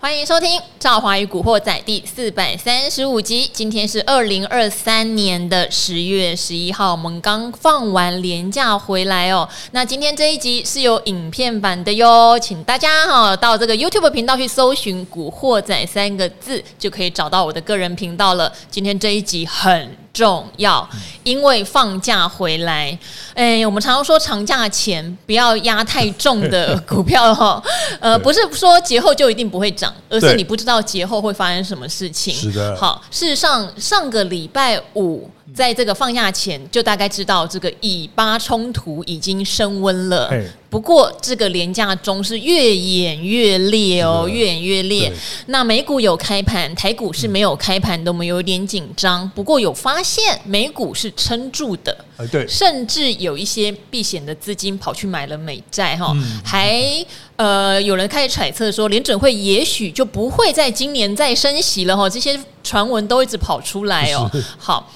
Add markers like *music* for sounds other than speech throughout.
欢迎收听《赵华与古惑仔》第四百三十五集。今天是二零二三年的十月十一号，我们刚放完年假回来哦。那今天这一集是有影片版的哟，请大家哈到这个 YouTube 频道去搜寻“古惑仔”三个字，就可以找到我的个人频道了。今天这一集很重要，因为放假回来，*laughs* 哎，我们常常说长假前不要压太重的 *laughs* 股票哈，呃，不是说节后就一定不会涨，而是你不知道节后会发生什么事情。是的，好，事实上上个礼拜五。在这个放假前，就大概知道这个以巴冲突已经升温了。不过这个廉价中是越演越烈哦，越演越烈。那美股有开盘，台股是没有开盘的，我们有点紧张。不过有发现美股是撑住的，对，甚至有一些避险的资金跑去买了美债哈，还呃有人开始揣测说，联准会也许就不会在今年再升息了哈，这些传闻都一直跑出来哦。好。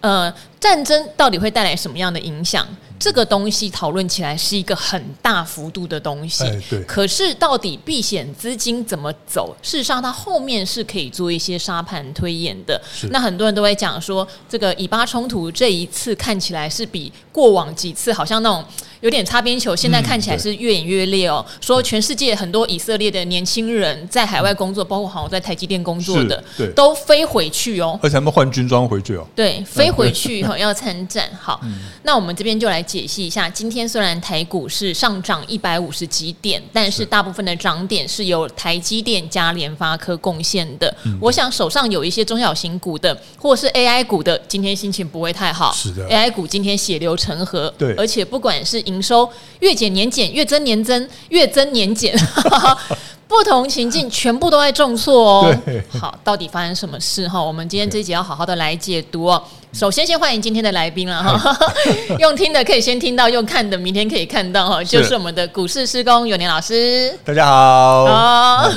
呃，战争到底会带来什么样的影响？这个东西讨论起来是一个很大幅度的东西，哎、对。可是到底避险资金怎么走？事实上，它后面是可以做一些沙盘推演的。那很多人都会讲说，这个以巴冲突这一次看起来是比过往几次好像那种有点擦边球，现在看起来是越演越烈哦。嗯、说全世界很多以色列的年轻人在海外工作，包括好像在台积电工作的，都飞回去哦，而且他们换军装回去哦。对，飞回去以后要参战。好，嗯、那我们这边就来。解析一下，今天虽然台股是上涨一百五十几点，但是大部分的涨点是由台积电加联发科贡献的。嗯、我想手上有一些中小型股的，或者是 AI 股的，今天心情不会太好。是的，AI 股今天血流成河。对，而且不管是营收月减年减、月增年增、月增年减。*laughs* 不同情境全部都在重挫哦。好，到底发生什么事哈？我们今天这一集要好好的来解读哦。首先，先欢迎今天的来宾了哈。*laughs* 用听的可以先听到，用看的明天可以看到哈，就是我们的股市施工永年老师。大家好。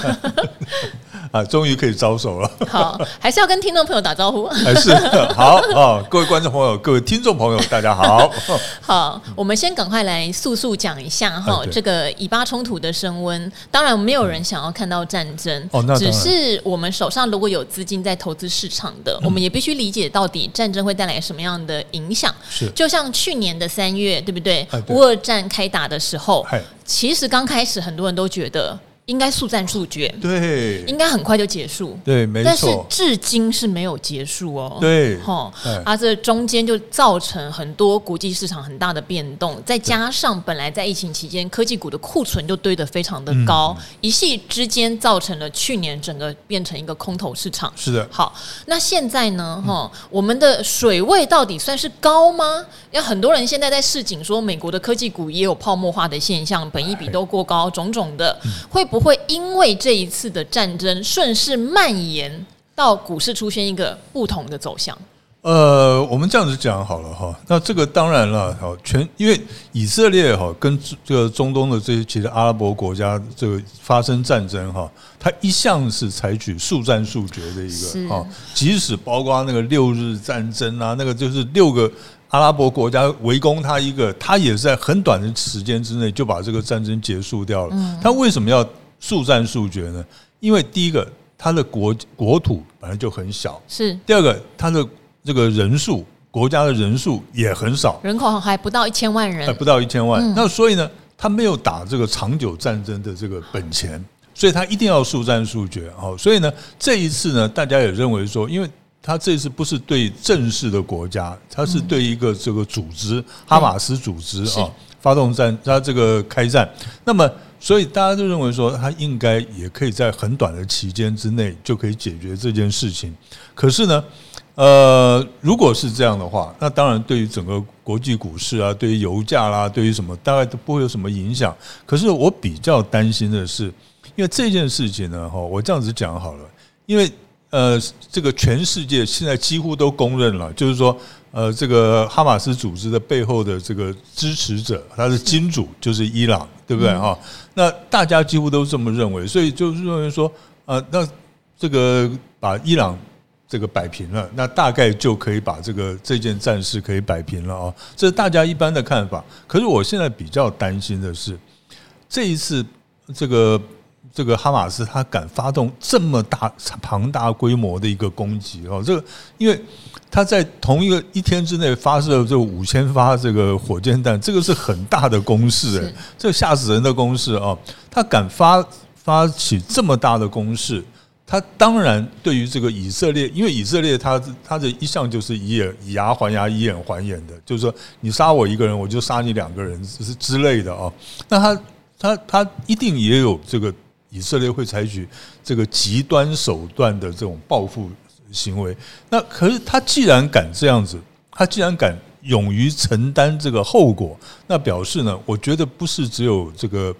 *laughs* 好。啊，终于可以招手了。*laughs* 好，还是要跟听众朋友打招呼。还 *laughs* 是好啊，各位观众朋友，各位听众朋友，大家好。*laughs* 好，我们先赶快来速速讲一下哈，这个以巴冲突的升温。当然，没有人想要看到战争。哦，那只是我们手上如果有资金在投资市场的，我们也必须理解到底战争会带来什么样的影响。是，就像去年的三月，对不对？乌俄战开打的时候，其实刚开始很多人都觉得。应该速战速决，对，应该很快就结束，对，没错。但是至今是没有结束哦，对，哈，啊，这中间就造成很多国际市场很大的变动，再加上本来在疫情期间科技股的库存就堆得非常的高，一系之间造成了去年整个变成一个空头市场。是的，好，那现在呢，哈，我们的水位到底算是高吗？有很多人现在在市井说，美国的科技股也有泡沫化的现象，本益比都过高，种种的会。不会因为这一次的战争顺势蔓延到股市出现一个不同的走向？呃，我们这样子讲好了哈。那这个当然了，哈，全因为以色列哈跟这个中东的这些其实阿拉伯国家这个发生战争哈，它一向是采取速战速决的一个哈，即使包括那个六日战争啊，那个就是六个。阿拉伯国家围攻他一个，他也是在很短的时间之内就把这个战争结束掉了。他为什么要速战速决呢？因为第一个，他的国国土本来就很小；是第二个，他的这个人数，国家的人数也很少，人口还不到一千万人，还不到一千万。那所以呢，他没有打这个长久战争的这个本钱，所以他一定要速战速决。哦，所以呢，这一次呢，大家也认为说，因为。他这次不是对正式的国家，他是对一个这个组织哈马斯组织啊发动战，他这个开战。那么，所以大家都认为说，他应该也可以在很短的期间之内就可以解决这件事情。可是呢，呃，如果是这样的话，那当然对于整个国际股市啊，对于油价啦，对于什么，大概都不会有什么影响。可是我比较担心的是，因为这件事情呢，哈，我这样子讲好了，因为。呃，这个全世界现在几乎都公认了，就是说，呃，这个哈马斯组织的背后的这个支持者，他的金主就是伊朗，对不对哈？那大家几乎都这么认为，所以就是认为说，呃，那这个把伊朗这个摆平了，那大概就可以把这个这件战事可以摆平了啊，这是大家一般的看法。可是我现在比较担心的是，这一次这个。这个哈马斯他敢发动这么大庞大规模的一个攻击哦，这个因为他在同一个一天之内发射这五千发这个火箭弹，这个是很大的攻势诶，这吓死人的攻势啊！他敢发发起这么大的攻势。他当然对于这个以色列，因为以色列他他的一向就是以眼以牙还牙，以眼还眼的，就是说你杀我一个人，我就杀你两个人，是之类的啊。那他他他一定也有这个以色列会采取这个极端手段的这种报复行为。那可是他既然敢这样子，他既然敢勇于承担这个后果，那表示呢，我觉得不是只有这个。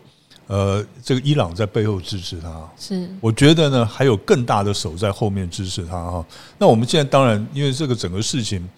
呃，这个伊朗在背后支持他，是我觉得呢，还有更大的手在后面支持他哈。那我们现在当然，因为这个整个事情，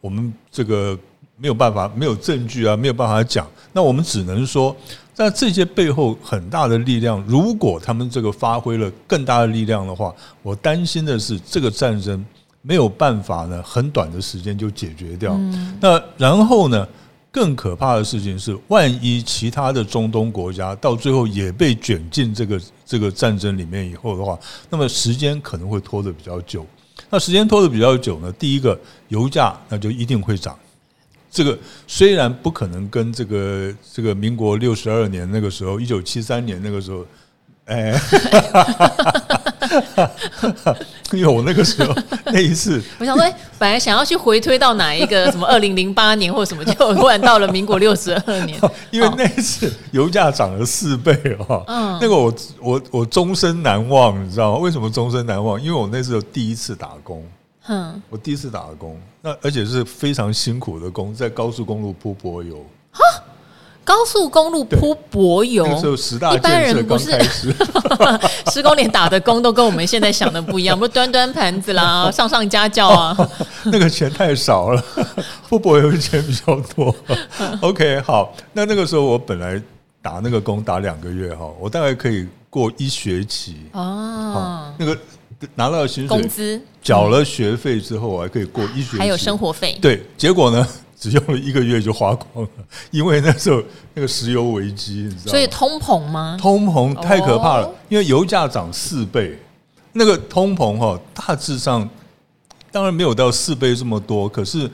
我们这个没有办法，没有证据啊，没有办法讲。那我们只能说，在这些背后很大的力量，如果他们这个发挥了更大的力量的话，我担心的是这个战争没有办法呢，很短的时间就解决掉。那然后呢？更可怕的事情是，万一其他的中东国家到最后也被卷进这个这个战争里面以后的话，那么时间可能会拖得比较久。那时间拖得比较久呢，第一个油价那就一定会涨。这个虽然不可能跟这个这个民国六十二年那个时候，一九七三年那个时候，哎。因为我那个时候那一次，我想说，本来想要去回推到哪一个什么二零零八年或什么，就突然到了民国六十二年。*laughs* 因为那一次油价涨了四倍哦，嗯，那个我我我终身难忘，你知道吗？为什么终身难忘？因为我那时候第一次打工，嗯，我第一次打工，那而且是非常辛苦的工，在高速公路铺柏油。高速公路铺柏油，那时候十大建设刚开始，*laughs* 施工连打的工都跟我们现在想的不一样，不是端端盘子啦，*laughs* 上上家教啊，*laughs* 那个钱太少了，铺柏油的钱比较多。OK，好，那那个时候我本来打那个工打两个月哈，我大概可以过一学期。哦。那个拿到薪水、工资、缴了学费之后，我还可以过一学期，还有生活费。对，结果呢？只用了一个月就花光了，因为那时候那个石油危机，你知道吗？所以通膨吗？通膨太可怕了，因为油价涨四倍，那个通膨哈，大致上当然没有到四倍这么多，可是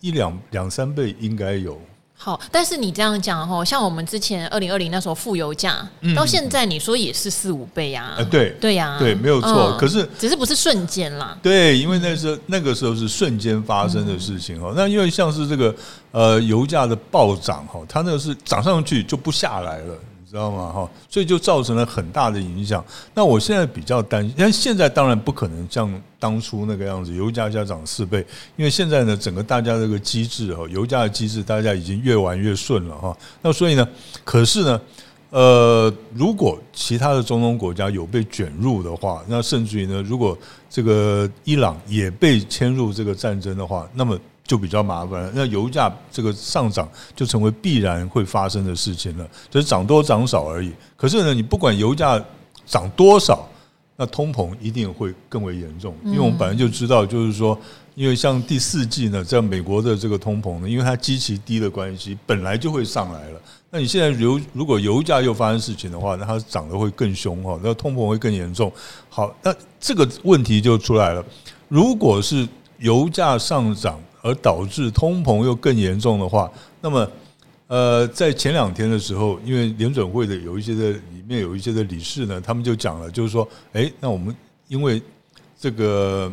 一两两三倍应该有。好，但是你这样讲哈，像我们之前二零二零那时候负油价，到现在你说也是四五倍呀？呃，对，对呀，对，没有错。可是只是不是瞬间啦？对，因为那时候那个时候是瞬间发生的事情哈。那因为像是这个呃油价的暴涨哈，它那个是涨上去就不下来了。知道吗？哈，所以就造成了很大的影响。那我现在比较担心，但现在当然不可能像当初那个样子，油价要涨四倍。因为现在呢，整个大家这个机制哈，油价的机制大家已经越玩越顺了哈。那所以呢，可是呢，呃，如果其他的中东国家有被卷入的话，那甚至于呢，如果这个伊朗也被 *laughs* 牵入这个战争的话，那么。就比较麻烦了，那油价这个上涨就成为必然会发生的事情了，就是涨多涨少而已。可是呢，你不管油价涨多少，那通膨一定会更为严重，因为我们本来就知道，就是说，因为像第四季呢，在美国的这个通膨呢，因为它基期低的关系，本来就会上来了。那你现在油如果油价又发生事情的话，那它涨得会更凶哈，那通膨会更严重。好，那这个问题就出来了，如果是油价上涨。而导致通膨又更严重的话，那么，呃，在前两天的时候，因为联准会的有一些的里面有一些的理事呢，他们就讲了，就是说，诶，那我们因为这个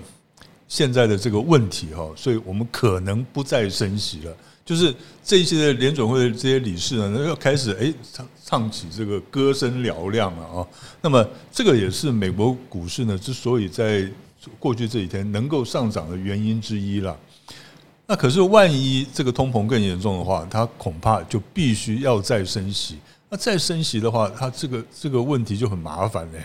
现在的这个问题哈，所以我们可能不再升息了。就是这些的联准会的这些理事呢，那要开始诶唱唱起这个歌声嘹亮了啊。那么，这个也是美国股市呢之所以在过去这几天能够上涨的原因之一了。那可是，万一这个通膨更严重的话，它恐怕就必须要再升息。那再升息的话，它这个这个问题就很麻烦嘞。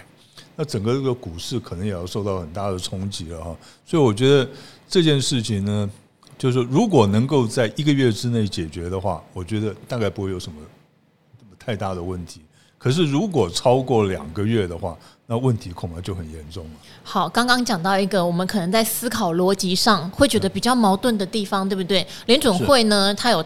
那整个这个股市可能也要受到很大的冲击了哈。所以我觉得这件事情呢，就是如果能够在一个月之内解决的话，我觉得大概不会有什么太大的问题。可是如果超过两个月的话，那问题恐怕就很严重了。好，刚刚讲到一个我们可能在思考逻辑上会觉得比较矛盾的地方，对不对？联准会呢，它有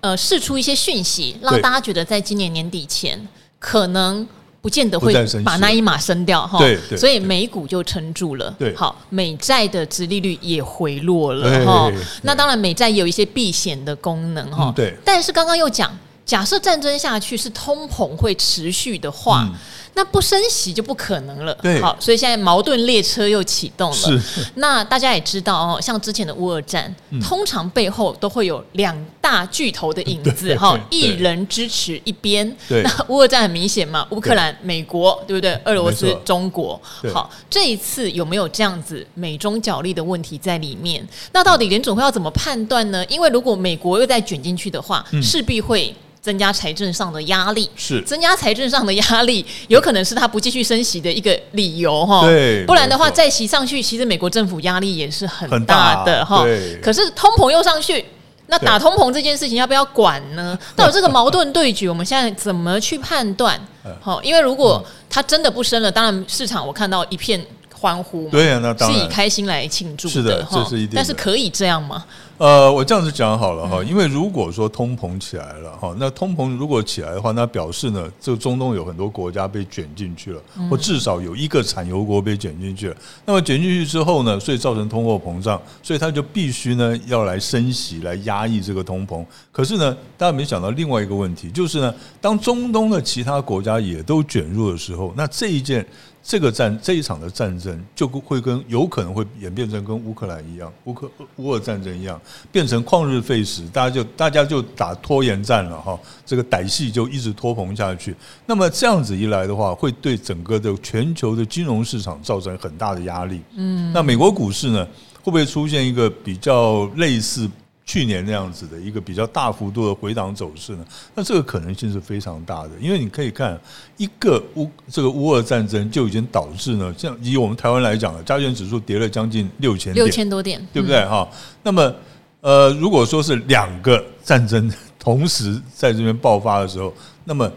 呃释出一些讯息，让大家觉得在今年年底前可能不见得会把那一码升掉哈。对对，所以美股就撑住了。对，好，美债的殖利率也回落了哈。那当然，美债也有一些避险的功能哈。对，但是刚刚又讲，假设战争下去是通膨会持续的话。嗯那不升息就不可能了，对，好，所以现在矛盾列车又启动了。是，那大家也知道哦，像之前的乌尔战，嗯、通常背后都会有两大巨头的影子 *laughs* 哈，一人支持一边。对，那乌尔战很明显嘛，乌克兰、美国，对不对？俄罗斯、中国。好，这一次有没有这样子美中角力的问题在里面？那到底联总会要怎么判断呢？因为如果美国又再卷进去的话，势必会。增加财政上的压力，是增加财政上的压力，有可能是他不继续升息的一个理由哈。对，不然的话再息上去，其实美国政府压力也是很大的哈。对，可是通膨又上去，那打通膨这件事情要不要管呢？*laughs* 那有这个矛盾对决，我们现在怎么去判断？*laughs* 好，因为如果他真的不升了，当然市场我看到一片欢呼，对啊，那当然是以开心来庆祝的，是的，这是一定。但是可以这样吗？呃，我这样子讲好了哈，因为如果说通膨起来了哈，那通膨如果起来的话，那表示呢，这个中东有很多国家被卷进去了，或至少有一个产油国被卷进去了。那么卷进去之后呢，所以造成通货膨胀，所以他就必须呢要来升息来压抑这个通膨。可是呢，大家没想到另外一个问题，就是呢，当中东的其他国家也都卷入的时候，那这一件。这个战这一场的战争就会跟有可能会演变成跟乌克兰一样，乌克乌俄战争一样，变成旷日费时，大家就大家就打拖延战了哈，这个歹戏就一直拖棚下去。那么这样子一来的话，会对整个的全球的金融市场造成很大的压力。嗯，那美国股市呢，会不会出现一个比较类似？去年那样子的一个比较大幅度的回档走势呢，那这个可能性是非常大的，因为你可以看一个乌这个乌俄战争就已经导致呢，像以我们台湾来讲了，加权指数跌了将近六千六千多点，对不对哈？那么呃，如果说是两个战争同时在这边爆发的时候，那么。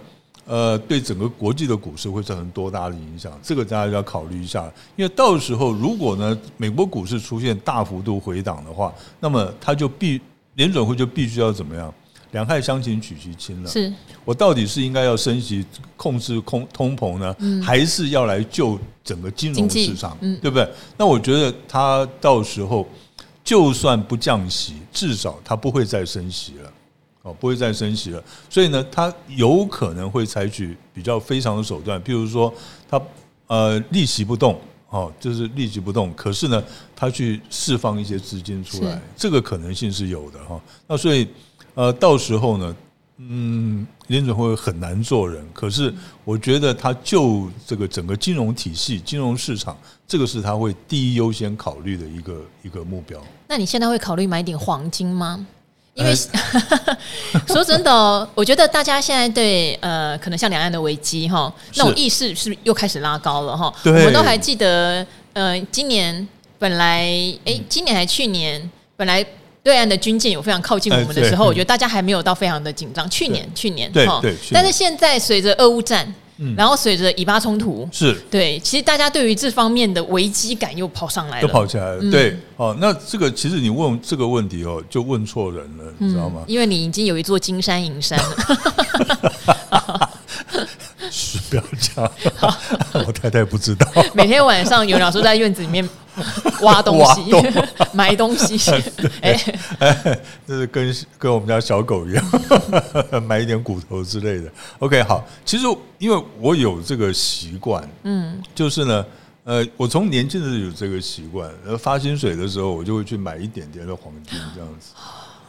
呃，对整个国际的股市会造成多大的影响？这个大家要考虑一下。因为到时候如果呢，美国股市出现大幅度回档的话，那么它就必联准会就必须要怎么样？两害相权取其轻了。是我到底是应该要升息控制通通膨呢，还是要来救整个金融市场？嗯对不对？那我觉得它到时候就算不降息，至少它不会再升息了。哦，不会再升息了，所以呢，他有可能会采取比较非常的手段，譬如说，他呃利息不动，哦，就是利息不动，可是呢，他去释放一些资金出来，这个可能性是有的哈。那所以呃，到时候呢，嗯，林准会很难做人，可是我觉得他就这个整个金融体系、金融市场，这个是他会第一优先考虑的一个一个目标。那你现在会考虑买点黄金吗？因为 *laughs* 说真的哦，我觉得大家现在对呃，可能像两岸的危机哈，那种意识是又开始拉高了哈。我们都还记得，呃，今年本来哎，今年还去年本来对岸的军舰有非常靠近我们的时候，我觉得大家还没有到非常的紧张。去年，去年哈，但是现在随着俄乌战。然后随着以巴冲突，是对，其实大家对于这方面的危机感又跑上来了，又跑起来了。嗯、对，哦，那这个其实你问这个问题哦，就问错人了，你知道吗？因为你已经有一座金山银山了。是不要讲，*laughs* 我太太不知道。*laughs* 每天晚上有老师在院子里面挖 *laughs* 东西、东埋东西。哎哎，这是跟跟我们家小狗一样，埋一点骨头之类的。OK，好，其实因为我有这个习惯，嗯，就是呢，呃，我从年轻的时候有这个习惯，然后发薪水的时候，我就会去买一点点的黄金，这样子，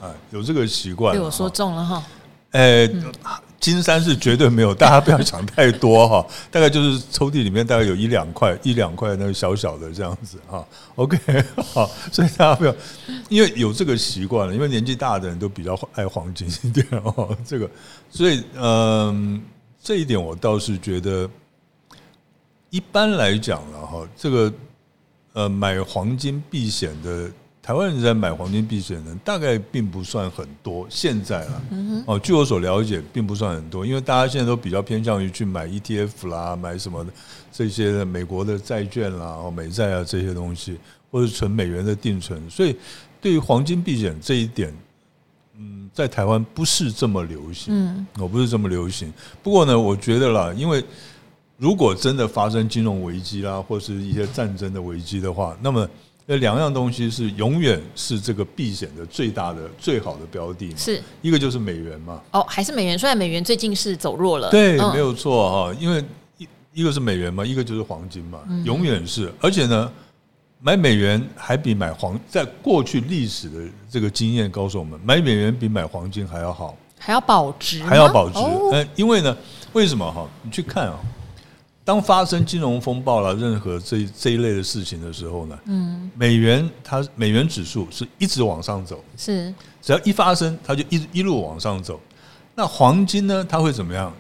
啊，有这个习惯。被我说中了哈。哎。金山是绝对没有，大家不要想太多哈。*laughs* 大概就是抽屉里面大概有一两块，一两块那个小小的这样子哈。OK，好，所以大家不要，因为有这个习惯了，因为年纪大的人都比较爱黄金一点哦。*laughs* 这个，所以嗯，这一点我倒是觉得，一般来讲了哈，这个呃买黄金避险的。台湾人在买黄金避险的人大概并不算很多，现在啊，哦，据我所了解，并不算很多，因为大家现在都比较偏向于去买 ETF 啦，买什么的这些美国的债券啦、哦美债啊这些东西，或者存美元的定存，所以对于黄金避险这一点，嗯，在台湾不是这么流行，嗯，我不是这么流行。不过呢，我觉得啦，因为如果真的发生金融危机啦，或是一些战争的危机的话，那么那两样东西是永远是这个避险的最大的、最好的标的。是一个就是美元嘛？哦，还是美元？虽然美元最近是走弱了，对，没有错哈。因为一一个是美元嘛，一个就是黄金嘛，永远是。而且呢，买美元还比买黄，在过去历史的这个经验告诉我们，买美元比买黄金还要好，还要保值，还要保值。嗯，因为呢，为什么哈？你去看啊。当发生金融风暴了，任何这这一类的事情的时候呢，嗯，美元它美元指数是一直往上走，是。只要一发生，它就一一路往上走。那黄金呢，它会怎么样？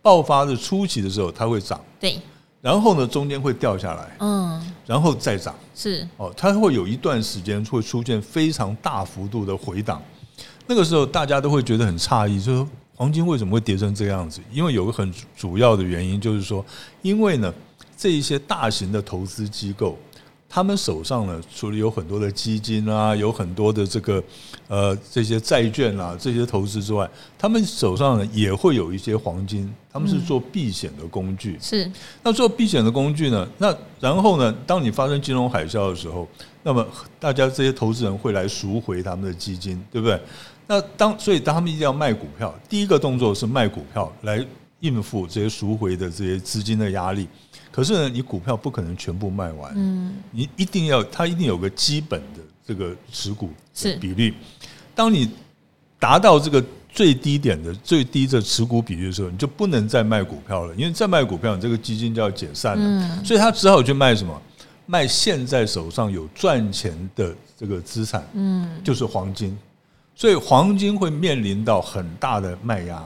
爆发的初期的时候，它会涨，对，然后呢，中间会掉下来，嗯，然后再涨，是。哦，它会有一段时间会出现非常大幅度的回档，那个时候大家都会觉得很诧异，就是说。黄金为什么会跌成这样子？因为有个很主要的原因，就是说，因为呢，这一些大型的投资机构，他们手上呢，除了有很多的基金啊，有很多的这个呃这些债券啊这些投资之外，他们手上呢也会有一些黄金，他们是做避险的工具。是，那做避险的工具呢？那然后呢，当你发生金融海啸的时候，那么大家这些投资人会来赎回他们的基金，对不对？那当所以当他们一定要卖股票，第一个动作是卖股票来应付这些赎回的这些资金的压力。可是呢，你股票不可能全部卖完，嗯，你一定要它一定有个基本的这个持股比率。当你达到这个最低点的最低的持股比率的时候，你就不能再卖股票了，因为再卖股票，你这个基金就要解散了。所以他只好去卖什么？卖现在手上有赚钱的这个资产，嗯，就是黄金。所以黄金会面临到很大的卖压，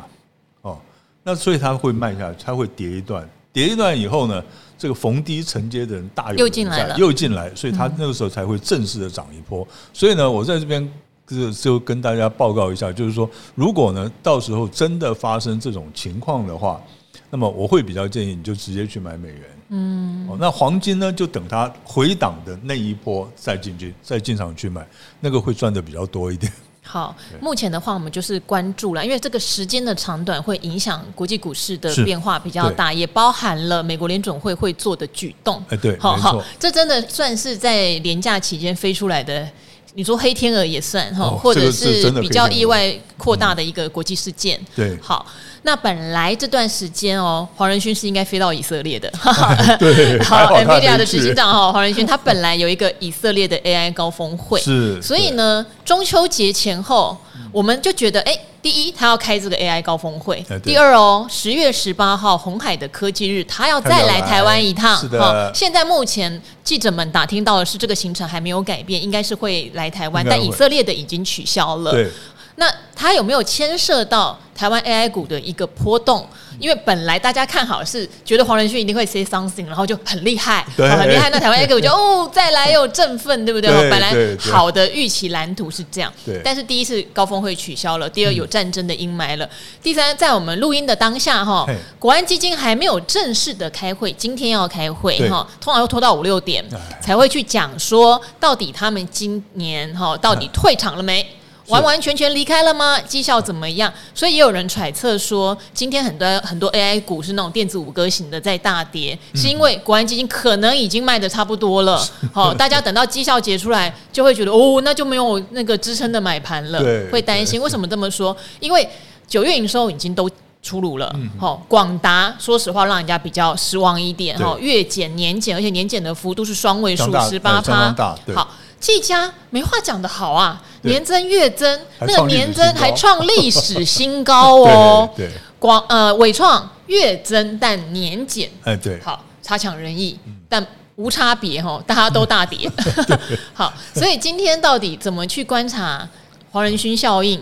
哦，那所以它会卖下去，它会跌一段，跌一段以后呢，这个逢低承接的人大又进来了，又进来，所以它那个时候才会正式的涨一波。所以呢，我在这边就就跟大家报告一下，就是说，如果呢到时候真的发生这种情况的话，那么我会比较建议你就直接去买美元，嗯，哦，那黄金呢就等它回档的那一波再进去，再进场去买，那个会赚的比较多一点。好，目前的话，我们就是关注了，因为这个时间的长短会影响国际股市的变化比较大，也包含了美国联总会会做的举动。哎，对，好好，这真的算是在连假期间飞出来的，你说黑天鹅也算哈，或者是比较意外扩大的一个国际事件。对，好。那本来这段时间哦，黄仁勋是应该飞到以色列的。*laughs* 对，好，NVIDIA 的执行长哈，黄仁勋他本来有一个以色列的 AI 高峰会，是。所以呢，中秋节前后，我们就觉得，哎，第一，他要开这个 AI 高峰会；第二哦，十月十八号红海的科技日，他要再来台湾一趟。是的。现在目前记者们打听到的是，这个行程还没有改变，应该是会来台湾，但以色列的已经取消了。对。那他有没有牵涉到台湾 AI 股的一个波动？因为本来大家看好是觉得黄仁勋一定会 say something，然后就很厉害，很厉害。那台湾 AI 股就哦 *laughs* 再来又振奋，对不对？本来好的预期蓝图是这样，但是第一次高峰会取消了，第二有战争的阴霾了，第三在我们录音的当下哈，国安基金还没有正式的开会，今天要开会哈，通常要拖到五六点才会去讲说到底他们今年哈到底退场了没？完完全全离开了吗？绩效怎么样？所以也有人揣测说，今天很多很多 AI 股是那种电子五哥型的在大跌，是因为国安基金可能已经卖的差不多了。好，*laughs* 大家等到绩效结出来，就会觉得哦，那就没有那个支撑的买盘了，会担心。为什么这么说？因为九月营收已经都出炉了。好，广达说实话让人家比较失望一点。哈，月减年减，而且年减的幅度是双位数，十八趴。好。技嘉没话讲的好啊，年增月增，那个年增还创历史新高哦。*laughs* 对，广呃伟创月增但年减，哎对，好差强人意，但无差别哈，大家都大跌。*laughs* *laughs* 好，所以今天到底怎么去观察黄仁勋效应？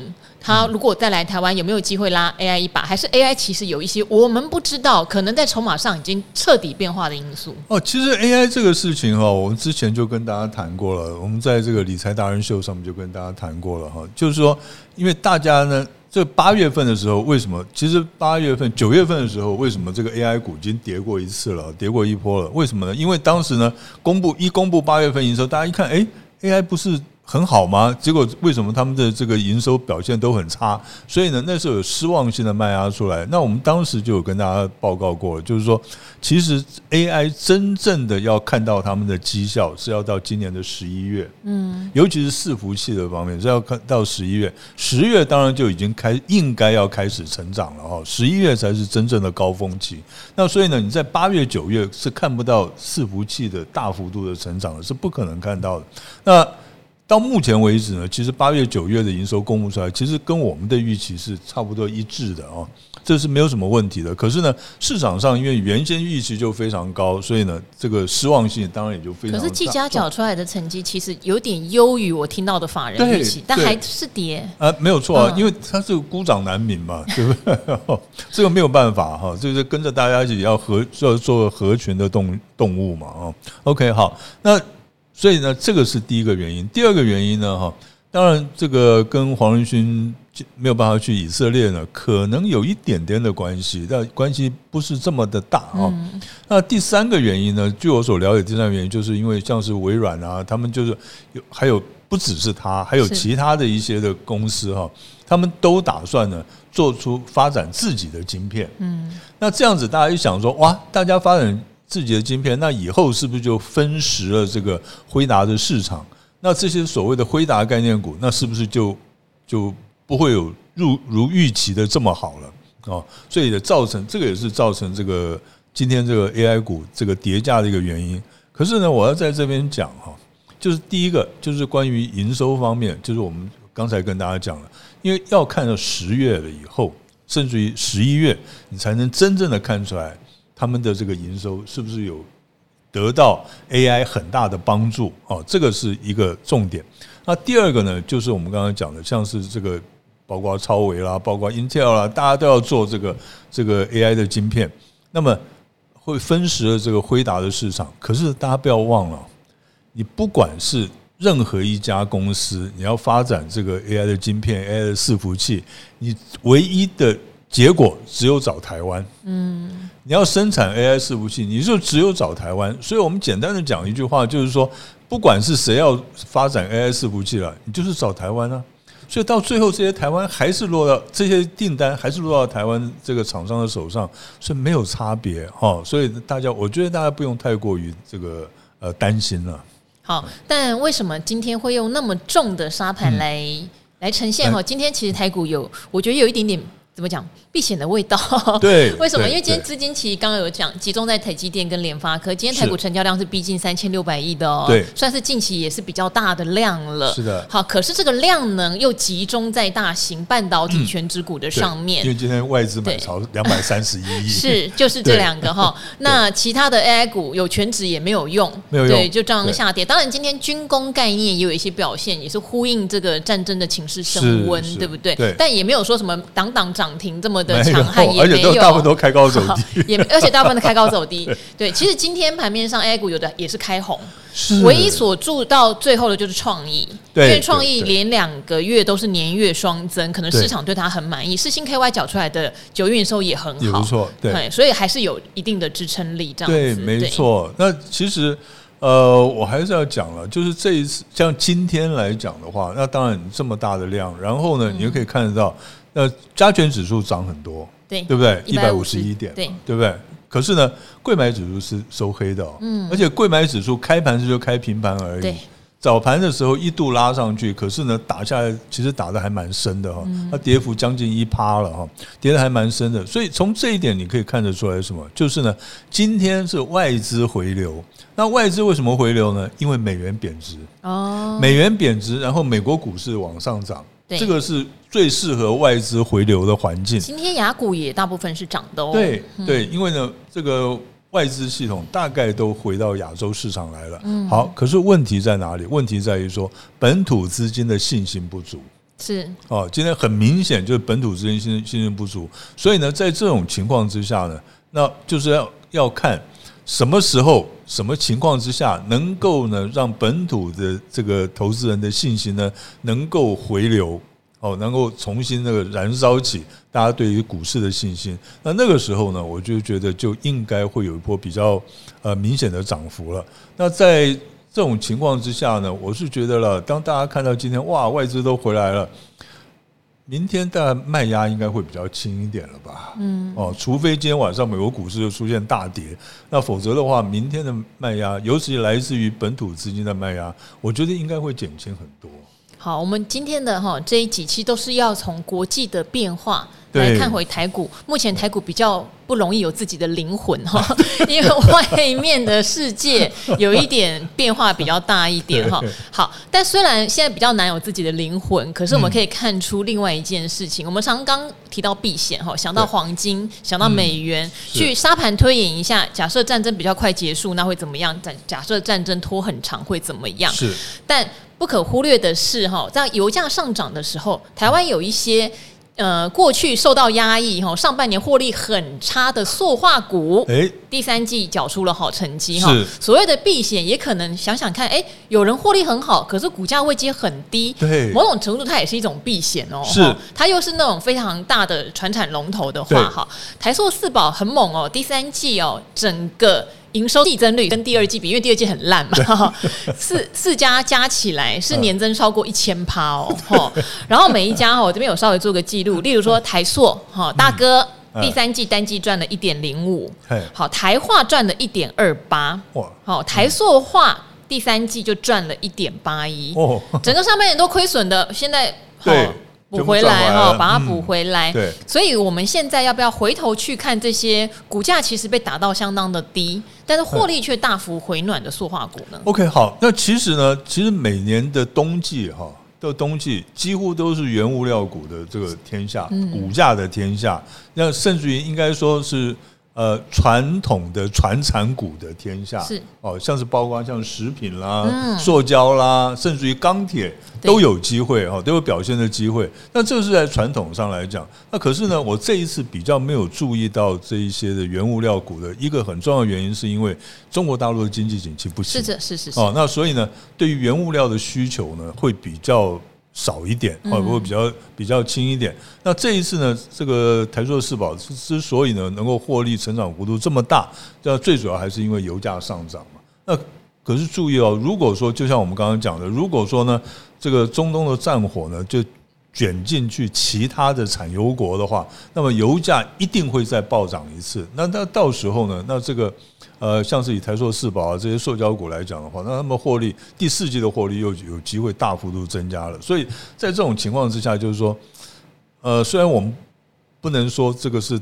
他如果再来台湾，有没有机会拉 AI 一把？还是 AI 其实有一些我们不知道，可能在筹码上已经彻底变化的因素？哦，其实 AI 这个事情哈，我们之前就跟大家谈过了。我们在这个理财达人秀上面就跟大家谈过了哈，就是说，因为大家呢，这八月份的时候，为什么？其实八月份、九月份的时候，为什么这个 AI 股已经跌过一次了，跌过一波了？为什么呢？因为当时呢，公布一公布八月份营收，大家一看，哎，AI 不是。很好吗？结果为什么他们的这个营收表现都很差？所以呢，那时候有失望性的卖压出来。那我们当时就有跟大家报告过了，就是说，其实 AI 真正的要看到他们的绩效是要到今年的十一月，嗯，尤其是伺服器的方面是要看到十一月，十月当然就已经开应该要开始成长了哈，十一月才是真正的高峰期。那所以呢，你在八月九月是看不到伺服器的大幅度的成长的，是不可能看到的。那到目前为止呢，其实八月、九月的营收公布出来，其实跟我们的预期是差不多一致的哦，这是没有什么问题的。可是呢，市场上因为原先预期就非常高，所以呢，这个失望性当然也就非常。可是技嘉缴出来的成绩其实有点优于我听到的法人预期，但还是跌啊，没有错啊，因为它是孤掌难鸣嘛，对不对？*laughs* 这个没有办法哈，就是跟着大家一起要合要做合群的动动物嘛啊。OK，好，那。所以呢，这个是第一个原因。第二个原因呢，哈，当然这个跟黄仁勋没有办法去以色列呢，可能有一点点的关系，但关系不是这么的大啊。那第三个原因呢，据我所了解，第三个原因就是因为像是微软啊，他们就是有还有不只是他，还有其他的一些的公司哈，他们都打算呢做出发展自己的晶片。嗯，那这样子大家一想说，哇，大家发展。自己的晶片，那以后是不是就分食了这个辉达的市场？那这些所谓的辉达概念股，那是不是就就不会有如如预期的这么好了？哦，所以也造成这个也是造成这个今天这个 AI 股这个叠价的一个原因。可是呢，我要在这边讲哈，就是第一个就是关于营收方面，就是我们刚才跟大家讲了，因为要看到十月了以后，甚至于十一月，你才能真正的看出来。他们的这个营收是不是有得到 AI 很大的帮助？哦，这个是一个重点。那第二个呢，就是我们刚刚讲的，像是这个包括超维啦，包括 Intel 啦，大家都要做这个这个 AI 的晶片，那么会分食了这个辉达的市场。可是大家不要忘了，你不管是任何一家公司，你要发展这个 AI 的晶片、AI 的伺服器，你唯一的。结果只有找台湾，嗯，你要生产 AI 伺服器，你就只有找台湾。所以我们简单的讲一句话，就是说，不管是谁要发展 AI 伺服器了，你就是找台湾啊。所以到最后，这些台湾还是落到这些订单还是落到台湾这个厂商的手上，所以没有差别哈。所以大家，我觉得大家不用太过于这个呃担心了。好，但为什么今天会用那么重的沙盘来来呈现哈？今天其实台股有，我觉得有一点点。怎么讲避险的味道？对，*laughs* 为什么？因为今天资金其实刚刚有讲，集中在台积电跟联发科。今天台股成交量是逼近三千六百亿的哦，对，算是近期也是比较大的量了。是的，好，可是这个量能又集中在大型半导体全值股的上面。因为今天外资买超两百三十一亿，*laughs* 是就是这两个哈。*laughs* 那其他的 AI 股有全值也没有用，没有用，对，就这样下跌。当然，今天军工概念也有一些表现，也是呼应这个战争的情势升温，对不对？对，但也没有说什么挡挡涨停这么的强悍，*laughs* 也没有，大部分都开高走低，*laughs* 也而且大部分都开高走低。*laughs* 对，其实今天盘面上 A 股有的也是开红，唯一锁住到最后的就是创意，因为创意连两个月都是年月双增，可能市场对它很满意。世新 KY 缴出来的九月营收也很好，也不错，对，所以还是有一定的支撑力。这样子，对，没错。那其实呃，我还是要讲了，就是这一次像今天来讲的话，那当然这么大的量，然后呢，你就可以看得到。那加权指数涨很多，对对不对？一百五十一点，对对不对？可是呢，贵买指数是收黑的，嗯，而且贵买指数开盘是就开平盘而已。早盘的时候一度拉上去，可是呢，打下来其实打的还蛮深的哈，它跌幅将近一趴了哈，跌的还蛮深的。所以从这一点你可以看得出来什么？就是呢，今天是外资回流。那外资为什么回流呢？因为美元贬值哦，美元贬值，然后美国股市往上涨。这个是最适合外资回流的环境。今天雅股也大部分是涨的哦。对对，因为呢，这个外资系统大概都回到亚洲市场来了。嗯。好，可是问题在哪里？问题在于说本土资金的信心不足。是。哦，今天很明显就是本土资金信信心不足，所以呢，在这种情况之下呢，那就是要要看什么时候、什么情况之下能够呢让本土的这个投资人的信心呢能够回流。哦，能够重新那个燃烧起大家对于股市的信心，那那个时候呢，我就觉得就应该会有一波比较呃明显的涨幅了。那在这种情况之下呢，我是觉得了，当大家看到今天哇，外资都回来了。明天的卖压应该会比较轻一点了吧？嗯，哦，除非今天晚上美国股市又出现大跌，那否则的话，明天的卖压，尤其来自于本土资金的卖压，我觉得应该会减轻很多。好，我们今天的哈这一几期都是要从国际的变化。来看回台股，目前台股比较不容易有自己的灵魂哈，*laughs* 因为外面的世界有一点变化比较大一点哈。*laughs* 好，但虽然现在比较难有自己的灵魂，可是我们可以看出另外一件事情。我们常刚提到避险哈，想到黄金，想到美元，去沙盘推演一下，假设战争比较快结束，那会怎么样？假假设战争拖很长会怎么样？是，但不可忽略的是哈，在油价上涨的时候，台湾有一些。呃，过去受到压抑哈，上半年获利很差的塑化股，诶第三季缴出了好成绩哈。所谓的避险，也可能想想看，诶有人获利很好，可是股价位阶很低，对，某种程度它也是一种避险哦。是，它又是那种非常大的传产龙头的话，哈，台塑四宝很猛哦，第三季哦，整个。营收递增率跟第二季比，因为第二季很烂嘛，四四家加起来是年增超过一千趴哦，然后每一家哈，我这边有稍微做个记录，*laughs* 例如说台塑哈大哥第三季单季赚了一点零五，好台化赚了一点二八，好台塑化第三季就赚了一点八一，整个上半年都亏损的，现在对。补回来哈，把它补回来。对，所以我们现在要不要回头去看这些股价其实被打到相当的低，但是获利却大幅回暖的塑化股呢？OK，好，那其实呢，其实每年的冬季哈，的冬季几乎都是原物料股的这个天下，股价的天下。那甚至于应该说是。呃，传统的传产股的天下。是。哦，像是包括像食品啦、嗯、塑胶啦，甚至于钢铁都有机会哈，都有表现的机会。那这是在传统上来讲，那可是呢，我这一次比较没有注意到这一些的原物料股的一个很重要的原因，是因为中国大陆的经济景气不行，是是是是。哦，那所以呢，对于原物料的需求呢，会比较。少一点，会不会比较比较轻一点？那这一次呢，这个台塑四宝之所以呢能够获利成长幅度这么大，那最主要还是因为油价上涨嘛。那可是注意哦，如果说就像我们刚刚讲的，如果说呢这个中东的战火呢就卷进去其他的产油国的话，那么油价一定会再暴涨一次。那那到时候呢，那这个。呃，像是以台塑四宝啊这些塑胶股来讲的话，那他们获利第四季的获利又有机会大幅度增加了。所以在这种情况之下，就是说，呃，虽然我们不能说这个是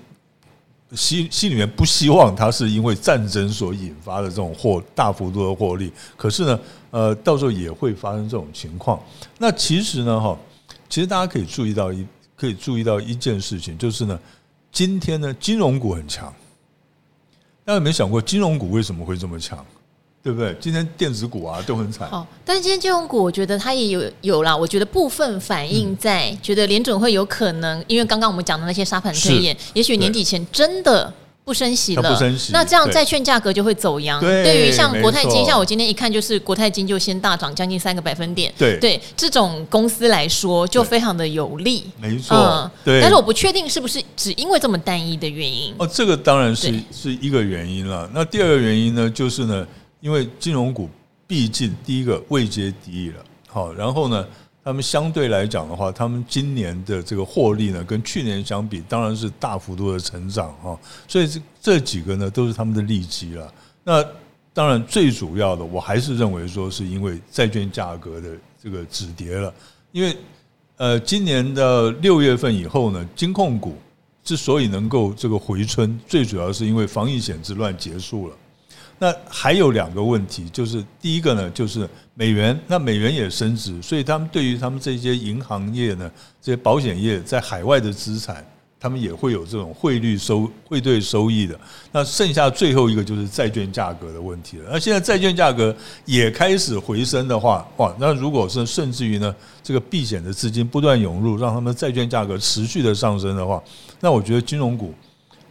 心心里面不希望它是因为战争所引发的这种获大幅度的获利，可是呢，呃，到时候也会发生这种情况。那其实呢，哈，其实大家可以注意到一可以注意到一件事情，就是呢，今天呢，金融股很强。大家有没有想过金融股为什么会这么强，对不对？今天电子股啊都很惨。哦，但是今天金融股，我觉得它也有有啦。我觉得部分反映在觉得联准会有可能，因为刚刚我们讲的那些沙盘推演，也许年底前真的。不升息了，那这样债券价格就会走扬。对于像国泰金，像我今天一看就是国泰金就先大涨将近三个百分点。对对，这种公司来说就非常的有利。没错，对。但是我不确定是不是只因为这么单一的原因。哦，这个当然是是一个原因了。那第二个原因呢，就是呢，因为金融股毕竟第一个位阶低了，好，然后呢。他们相对来讲的话，他们今年的这个获利呢，跟去年相比，当然是大幅度的成长哈。所以这这几个呢，都是他们的利基了。那当然最主要的，我还是认为说，是因为债券价格的这个止跌了。因为呃，今年的六月份以后呢，金控股之所以能够这个回春，最主要是因为防疫险之乱结束了。那还有两个问题，就是第一个呢，就是美元，那美元也升值，所以他们对于他们这些银行业呢，这些保险业在海外的资产，他们也会有这种汇率收汇兑收益的。那剩下最后一个就是债券价格的问题了。那现在债券价格也开始回升的话，哇，那如果是甚至于呢，这个避险的资金不断涌入，让他们债券价格持续的上升的话，那我觉得金融股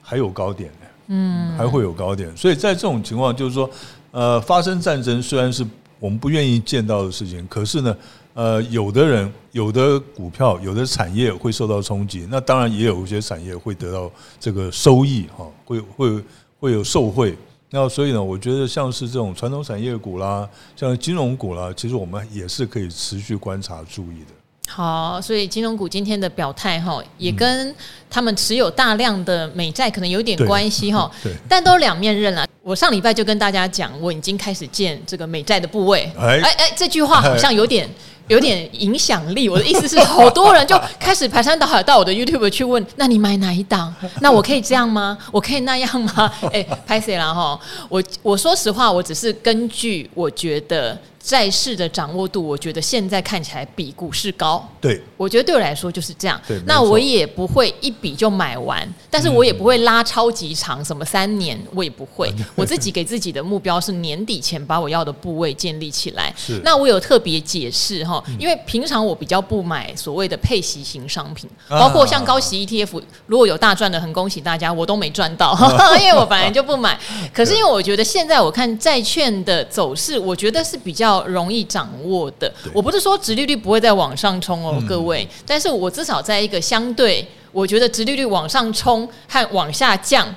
还有高点。嗯，还会有高点，所以在这种情况，就是说，呃，发生战争虽然是我们不愿意见到的事情，可是呢，呃，有的人、有的股票、有的产业会受到冲击，那当然也有一些产业会得到这个收益，哈，会会会有受惠。那所以呢，我觉得像是这种传统产业股啦，像金融股啦，其实我们也是可以持续观察注意的。好，所以金融股今天的表态哈，也跟他们持有大量的美债可能有点关系哈。*laughs* 对，但都两面刃了。我上礼拜就跟大家讲，我已经开始建这个美债的部位。哎哎，这句话好像有点有点影响力。我的意思是，好多人就开始排山倒海到我的 YouTube 去问，那你买哪一档？*laughs* 那我可以这样吗？我可以那样吗？*laughs* 哎，拍谁了哈。我我说实话，我只是根据我觉得。债市的掌握度，我觉得现在看起来比股市高。对，我觉得对我来说就是这样。那我也不会一笔就买完，但是我也不会拉超级长，什么三年我也不会。我自己给自己的目标是年底前把我要的部位建立起来。*laughs* 是。那我有特别解释哈，因为平常我比较不买所谓的配息型商品，包括像高息 ETF，如果有大赚的，很恭喜大家，我都没赚到，*laughs* 因为我本来就不买。可是因为我觉得现在我看债券的走势，我觉得是比较。容易掌握的，我不是说殖利率不会再往上冲哦，各位，但是我至少在一个相对，我觉得殖利率往上冲和往下降。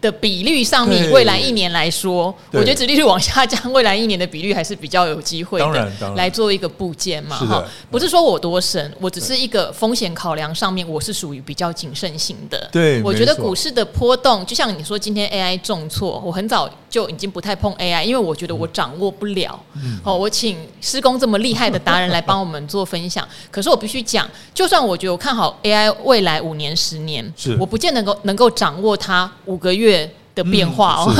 的比率上面，未来一年来说，我觉得殖利率往下降，未来一年的比率还是比较有机会的，来做一个部件嘛，哈，不是说我多神，我只是一个风险考量上面，我是属于比较谨慎型的。对，我觉得股市的波动，就像你说今天 AI 重挫，我很早就已经不太碰 AI，因为我觉得我掌握不了。哦，我请施工这么厉害的达人来帮我们做分享，*laughs* 可是我必须讲，就算我觉得我看好 AI 未来五年、十年，是。我不见能够能够掌握它五个月。的变化哦，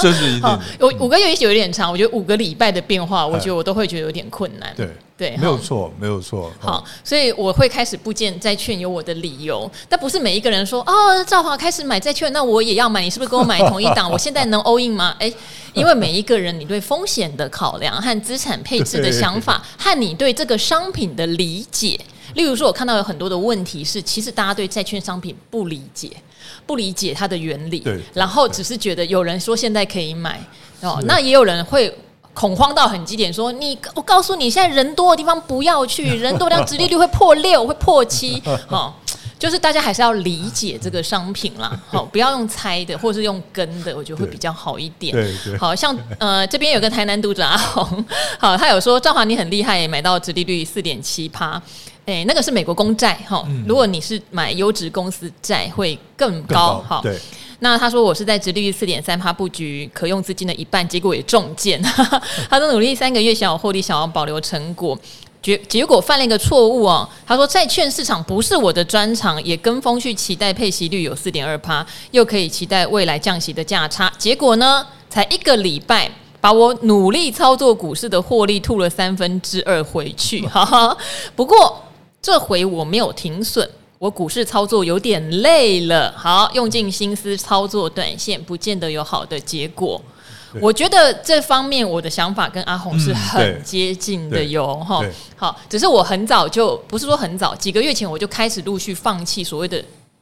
这是一定。*laughs* 有五个月也许有点长，我觉得五个礼拜的变化，我觉得我都会觉得有点困难。对对，没有错，没有错。好，所以我会开始布建债券，有我的理由。但不是每一个人说哦，赵华开始买债券，那我也要买。你是不是跟我买同一档？我现在能 all in 吗？哎，因为每一个人你对风险的考量和资产配置的想法，和你对这个商品的理解，例如说，我看到有很多的问题是，其实大家对债券商品不理解。不理解它的原理，然后只是觉得有人说现在可以买哦，那也有人会恐慌到很极点，说你我告诉你，现在人多的地方不要去，人多的地方殖利率会破六，会破七，*laughs* 哦，就是大家还是要理解这个商品啦，好，*laughs* 不要用猜的，或是用跟的，我觉得会比较好一点。对对，好像呃这边有个台南读者阿红，好，他有说赵华你很厉害，买到直利率四点七趴。哎，那个是美国公债哈。如果你是买优质公司债，会更高哈。对。那他说我是在直利率四点三趴布局可用资金的一半，结果也中箭。*laughs* 他说努力三个月想要获利，想要保留成果，结结果犯了一个错误哦。他说债券市场不是我的专长，也跟风去期待配息率有四点二趴，又可以期待未来降息的价差。结果呢，才一个礼拜，把我努力操作股市的获利吐了三分之二回去。哈哈。不过。这回我没有停损，我股市操作有点累了。好，用尽心思操作短线，不见得有好的结果。我觉得这方面我的想法跟阿红是很接近的哟。哈，好，只是我很早就不是说很早，几个月前我就开始陆续放弃所谓的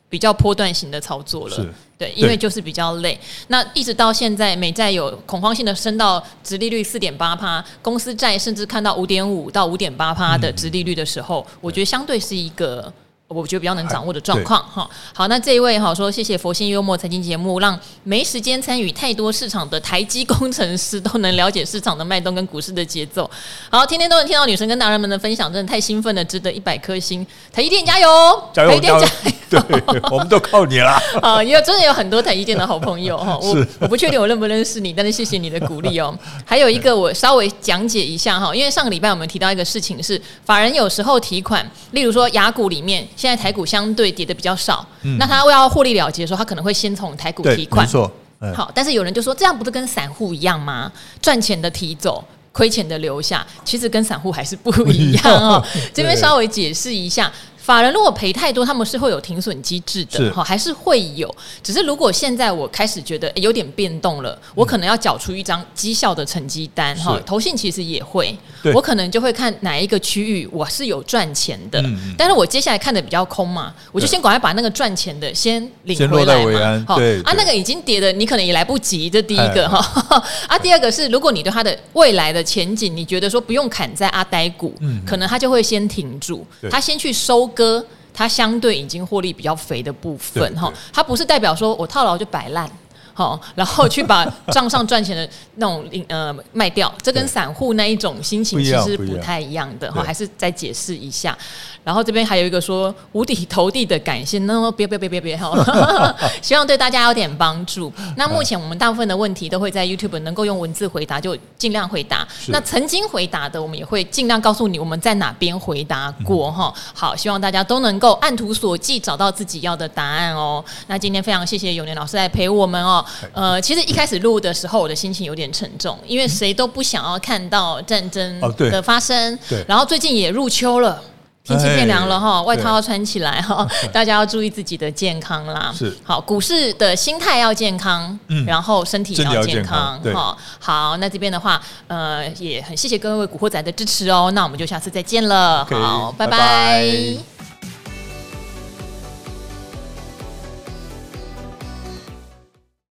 比较波段型的操作了。对，因为就是比较累。那一直到现在，美债有恐慌性的升到直利率四点八趴，公司债甚至看到五点五到五点八趴的直利率的时候，我觉得相对是一个。我觉得比较能掌握的状况哈，好，那这一位哈说谢谢佛心幽默财经节目，让没时间参与太多市场的台积工程师都能了解市场的脉动跟股市的节奏。好，天天都能听到女神跟达人们的分享，真的太兴奋了，值得一百颗星。台积电加油，加油，台积电加油，*laughs* 对，我们都靠你了。*laughs* 啊，也有真的有很多台积电的好朋友哈，*laughs* 我我不确定我认不认识你，但是谢谢你的鼓励哦。还有一个我稍微讲解一下哈，因为上个礼拜我们提到一个事情是，法人有时候提款，例如说雅股里面。现在台股相对跌的比较少，嗯、那他要获利了结的时候，他可能会先从台股提款。没错，好，但是有人就说，这样不是跟散户一样吗？赚钱的提走，亏钱的留下，其实跟散户还是不一样哦。这边稍微解释一下。法人如果赔太多，他们是会有停损机制的，哈，还是会有。只是如果现在我开始觉得有点变动了，我可能要缴出一张绩效的成绩单，哈，投信其实也会，我可能就会看哪一个区域我是有赚钱的，但是我接下来看的比较空嘛，我就先赶快把那个赚钱的先领回来嘛，好，啊，那个已经跌的你可能也来不及，这第一个哈，啊，第二个是如果你对它的未来的前景，你觉得说不用砍在阿呆股，可能它就会先停住，它先去收。哥，它相对已经获利比较肥的部分哈，它不是代表说我套牢就摆烂，好，然后去把账上赚钱的那种呃卖掉，这跟散户那一种心情其实不太一样的哈，还是再解释一下。然后这边还有一个说五体投地的感谢，那么别别别别别哈，*laughs* 希望对大家有点帮助。那目前我们大部分的问题都会在 YouTube 能够用文字回答，就尽量回答。那曾经回答的，我们也会尽量告诉你我们在哪边回答过哈。好，希望大家都能够按图索骥，找到自己要的答案哦。那今天非常谢谢永年老师来陪我们哦。呃，其实一开始录的时候，我的心情有点沉重，因为谁都不想要看到战争的发生。对。然后最近也入秋了。天气变凉了哈，外套要穿起来哈，*laughs* 大家要注意自己的健康啦。是，好，股市的心态要健康，嗯，然后身体要健康，哈。好，那这边的话，呃，也很谢谢各位古惑仔的支持哦。那我们就下次再见了，好，拜拜。